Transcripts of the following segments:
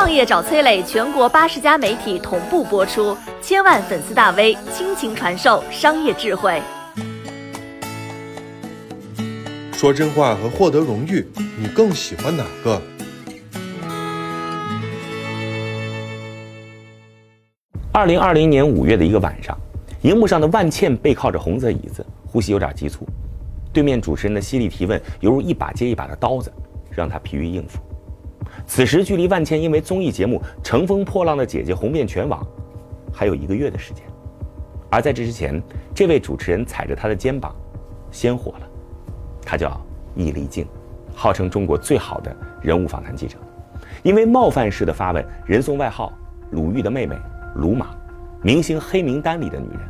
创业找崔磊，全国八十家媒体同步播出，千万粉丝大 V 倾情传授商业智慧。说真话和获得荣誉，你更喜欢哪个？二零二零年五月的一个晚上，荧幕上的万茜背靠着红色椅子，呼吸有点急促。对面主持人的犀利提问，犹如一把接一把的刀子，让她疲于应付。此时距离万茜因为综艺节目《乘风破浪的姐姐》红遍全网，还有一个月的时间。而在这之前，这位主持人踩着她的肩膀，先火了。他叫易立竞，号称中国最好的人物访谈记者，因为冒犯式的发问，人送外号“鲁豫的妹妹”“鲁马”，明星黑名单里的女人。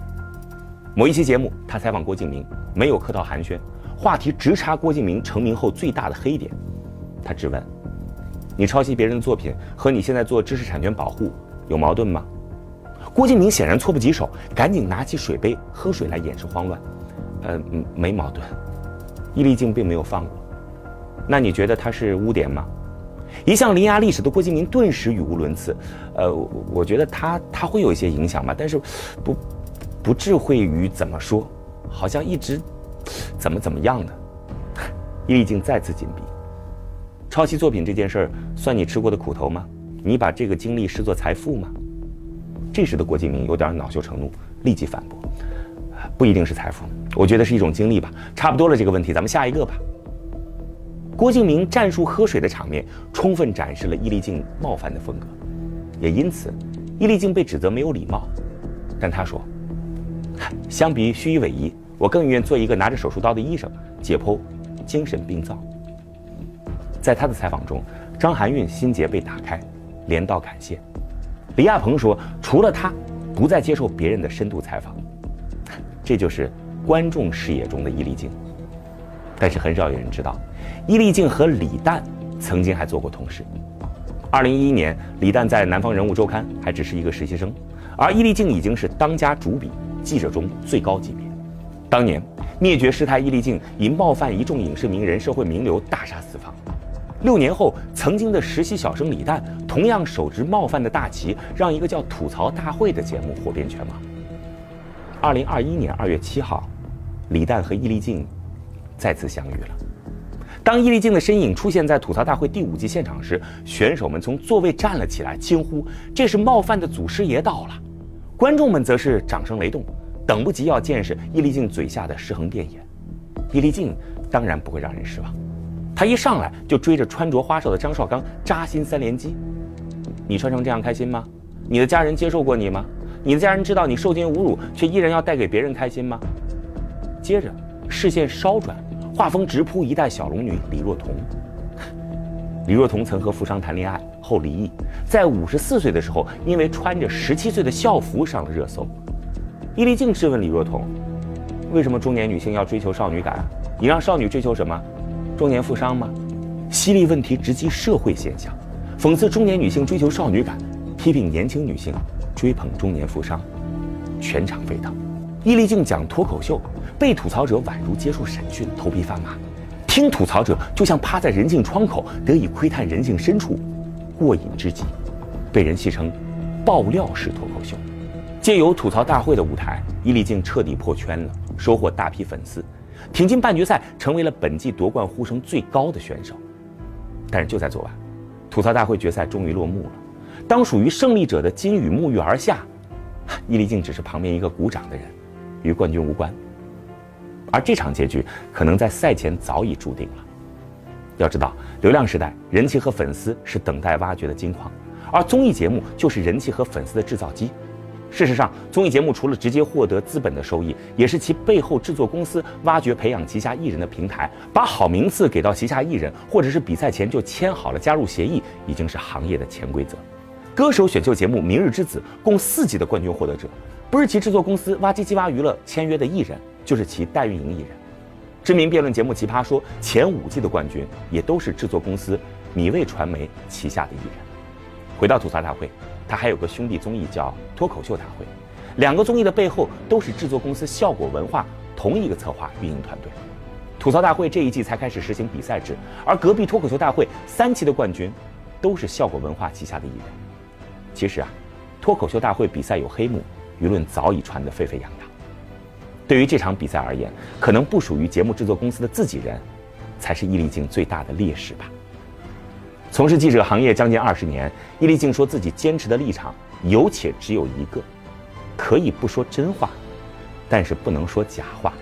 某一期节目，他采访郭敬明，没有客套寒暄，话题直插郭敬明成名后最大的黑点。他质问。你抄袭别人的作品和你现在做知识产权保护有矛盾吗？郭敬明显然措不及手，赶紧拿起水杯喝水来掩饰慌乱。呃，没矛盾。易立竞并没有放过。那你觉得他是污点吗？一向伶牙俐齿的郭敬明顿时语无伦次。呃，我觉得他他会有一些影响吧，但是不不智慧于怎么说，好像一直怎么怎么样的。易立竞再次紧闭。抄袭作品这件事儿，算你吃过的苦头吗？你把这个经历视作财富吗？这时的郭敬明有点恼羞成怒，立即反驳：“不一定是财富，我觉得是一种经历吧。差不多了，这个问题咱们下一个吧。”郭敬明战术喝水的场面，充分展示了易立竞冒犯的风格，也因此，易立竞被指责没有礼貌。但他说：“相比于虚与委蛇，我更愿做一个拿着手术刀的医生，解剖精神病灶。”在他的采访中，张含韵心结被打开，连道感谢。李亚鹏说：“除了他，不再接受别人的深度采访。”这就是观众视野中的伊丽静。但是很少有人知道，伊丽静和李诞曾经还做过同事。二零一一年，李诞在《南方人物周刊》还只是一个实习生，而伊丽静已经是当家主笔，记者中最高级别。当年灭绝师太伊丽静因冒犯一众影视名人、社会名流，大杀四方。六年后，曾经的实习小生李诞同样手执冒犯的大旗，让一个叫《吐槽大会》的节目火遍全网。二零二一年二月七号，李诞和易立竞再次相遇了。当易立竞的身影出现在《吐槽大会》第五季现场时，选手们从座位站了起来，惊呼：“这是冒犯的祖师爷到了！”观众们则是掌声雷动，等不及要见识易立竞嘴下的尸横遍野。易立竞当然不会让人失望。他一上来就追着穿着花哨的张绍刚扎心三连击，你穿成这样开心吗？你的家人接受过你吗？你的家人知道你受尽侮辱，却依然要带给别人开心吗？接着视线稍转，画风直扑一代小龙女李若彤。李若彤曾和富商谈恋爱后离异，在五十四岁的时候，因为穿着十七岁的校服上了热搜。伊丽静质问李若彤：“为什么中年女性要追求少女感？你让少女追求什么？”中年富商吗？犀利问题直击社会现象，讽刺中年女性追求少女感，批评年轻女性追捧中年富商，全场沸腾。伊丽静讲脱口秀，被吐槽者宛如接受审讯，头皮发麻；听吐槽者就像趴在人性窗口，得以窥探人性深处，过瘾之极。被人戏称“爆料式脱口秀”。借由吐槽大会的舞台，伊丽静彻底破圈了，收获大批粉丝。挺进半决赛，成为了本季夺冠呼声最高的选手。但是就在昨晚，吐槽大会决赛终于落幕了。当属于胜利者的金羽沐浴而下，伊丽静只是旁边一个鼓掌的人，与冠军无关。而这场结局可能在赛前早已注定了。要知道，流量时代，人气和粉丝是等待挖掘的金矿，而综艺节目就是人气和粉丝的制造机。事实上，综艺节目除了直接获得资本的收益，也是其背后制作公司挖掘培养旗下艺人的平台。把好名次给到旗下艺人，或者是比赛前就签好了加入协议，已经是行业的潜规则。歌手选秀节目《明日之子》共四季的冠军获得者，不是其制作公司挖机机挖娱乐签约的艺人，就是其代运营艺人。知名辩论节目《奇葩说》前五季的冠军，也都是制作公司米味传媒旗下的艺人。回到吐槽大会。他还有个兄弟综艺叫《脱口秀大会》，两个综艺的背后都是制作公司效果文化同一个策划运营团队。吐槽大会这一季才开始实行比赛制，而隔壁脱口秀大会三期的冠军都是效果文化旗下的艺人。其实啊，脱口秀大会比赛有黑幕，舆论早已传得沸沸扬扬。对于这场比赛而言，可能不属于节目制作公司的自己人，才是易立竞最大的劣势吧。从事记者行业将近二十年，易立竞说自己坚持的立场有且只有一个：可以不说真话，但是不能说假话。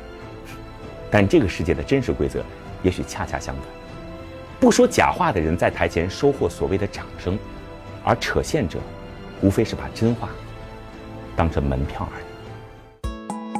但这个世界的真实规则，也许恰恰相反。不说假话的人在台前收获所谓的掌声，而扯线者，无非是把真话当成门票而已。